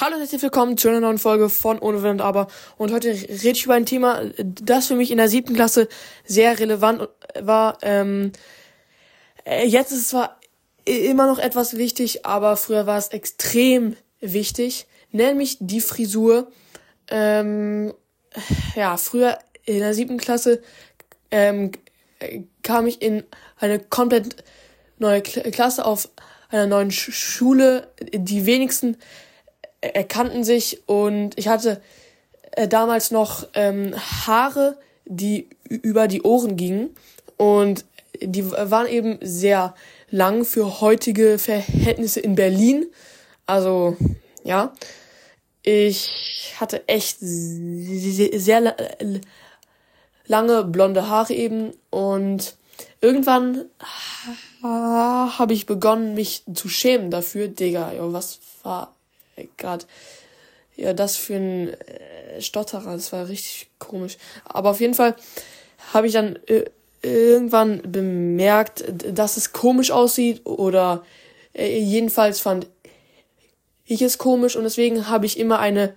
Hallo und herzlich willkommen zu einer neuen Folge von Ohne Wenn und Aber. Und heute rede ich über ein Thema, das für mich in der siebten Klasse sehr relevant war. Ähm, äh, jetzt ist es zwar immer noch etwas wichtig, aber früher war es extrem wichtig, nämlich die Frisur. Ähm, ja, früher in der siebten Klasse ähm, kam ich in eine komplett neue Klasse auf einer neuen Schule. Die wenigsten erkannten sich und ich hatte äh, damals noch ähm, Haare, die über die Ohren gingen und die waren eben sehr lang für heutige Verhältnisse in Berlin. Also ja, ich hatte echt sehr lange blonde Haare eben und irgendwann habe ich begonnen, mich zu schämen dafür. Digga, was war gerade ja das für ein äh, Stotterer, das war richtig komisch. Aber auf jeden Fall habe ich dann äh, irgendwann bemerkt, dass es komisch aussieht oder äh, jedenfalls fand ich es komisch und deswegen habe ich immer eine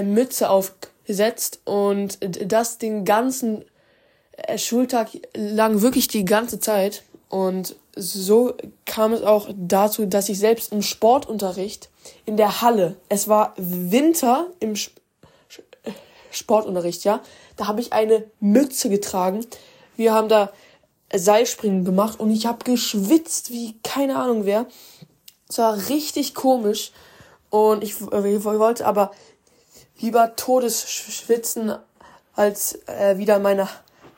Mütze aufgesetzt und das den ganzen Schultag lang wirklich die ganze Zeit und so kam es auch dazu, dass ich selbst im Sportunterricht in der Halle, es war Winter im Sportunterricht, ja, da habe ich eine Mütze getragen. Wir haben da Seilspringen gemacht und ich habe geschwitzt wie keine Ahnung wer. Es war richtig komisch und ich, ich wollte aber lieber Todes schwitzen, als äh, wieder meine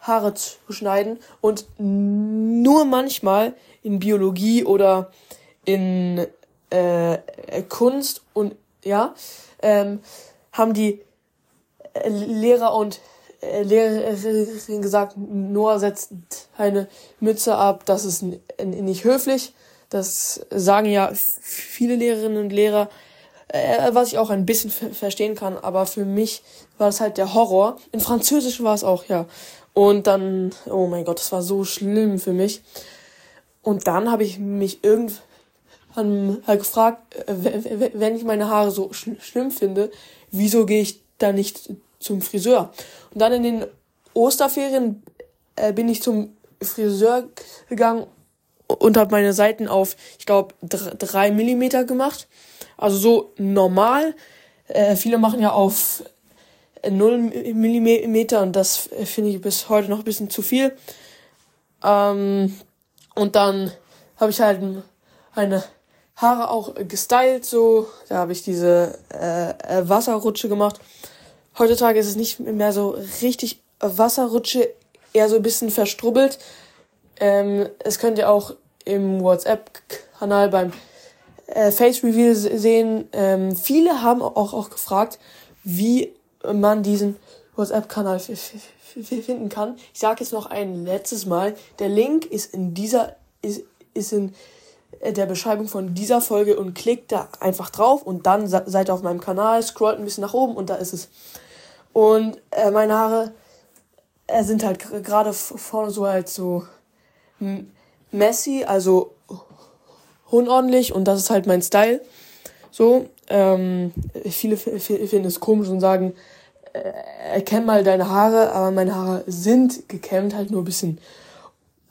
Haare zu schneiden und nur manchmal in Biologie oder in äh, Kunst und ja ähm, haben die äh, Lehrer und äh, Lehrerin gesagt, Noah setzt eine Mütze ab, das ist nicht höflich. Das sagen ja viele Lehrerinnen und Lehrer, äh, was ich auch ein bisschen verstehen kann, aber für mich war das halt der Horror. In Französisch war es auch, ja. Und dann, oh mein Gott, das war so schlimm für mich. Und dann habe ich mich irgendwann halt gefragt, äh, wenn ich meine Haare so sch schlimm finde, wieso gehe ich da nicht zum Friseur? Und dann in den Osterferien äh, bin ich zum Friseur gegangen und habe meine Seiten auf, ich glaube, drei Millimeter gemacht. Also so normal. Äh, viele machen ja auf 0 Millimeter und das finde ich bis heute noch ein bisschen zu viel. Ähm, und dann habe ich halt meine Haare auch gestylt, so. Da habe ich diese äh, äh, Wasserrutsche gemacht. Heutzutage ist es nicht mehr so richtig Wasserrutsche, eher so ein bisschen verstrubbelt. Ähm, es könnt ihr auch im WhatsApp-Kanal beim äh, Face Reveal sehen. Ähm, viele haben auch, auch gefragt, wie man diesen WhatsApp-Kanal finden kann. Ich sage jetzt noch ein letztes Mal. Der Link ist in dieser ist, ist in der Beschreibung von dieser Folge und klickt da einfach drauf und dann seid ihr auf meinem Kanal, scrollt ein bisschen nach oben und da ist es. Und äh, meine Haare äh, sind halt gerade vorne so halt so messy, also unordentlich und das ist halt mein Style. So, ähm, viele finden es komisch und sagen, äh, erkenn mal deine Haare, aber meine Haare sind gekämmt, halt nur ein bisschen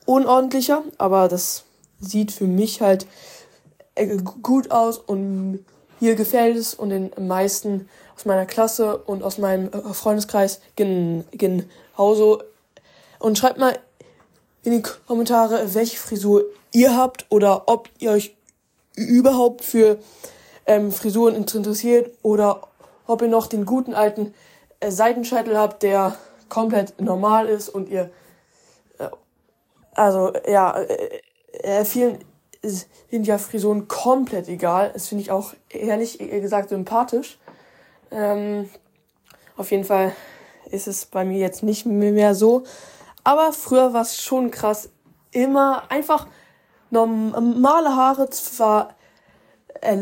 unordentlicher, aber das sieht für mich halt äh, gut aus und mir gefällt es und den meisten aus meiner Klasse und aus meinem äh, Freundeskreis genauso. Und schreibt mal in die Kommentare, welche Frisur ihr habt oder ob ihr euch überhaupt für ähm, Frisuren interessiert oder ob ihr noch den guten alten äh, Seitenscheitel habt, der komplett normal ist und ihr äh, also ja äh, äh, vielen sind ja Frisuren komplett egal. Das finde ich auch ehrlich gesagt sympathisch. Ähm, auf jeden Fall ist es bei mir jetzt nicht mehr so. Aber früher war es schon krass. Immer einfach normale Haare, zwar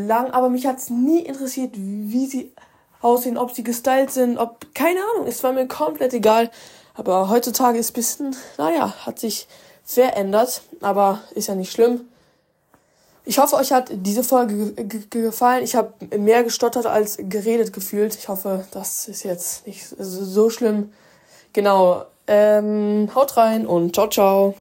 lang, aber mich hat es nie interessiert, wie sie aussehen, ob sie gestylt sind, ob, keine Ahnung, es war mir komplett egal. Aber heutzutage ist bisschen, naja, hat sich verändert, aber ist ja nicht schlimm. Ich hoffe, euch hat diese Folge gefallen. Ich habe mehr gestottert als geredet gefühlt. Ich hoffe, das ist jetzt nicht so schlimm. Genau. Ähm, haut rein und ciao, ciao.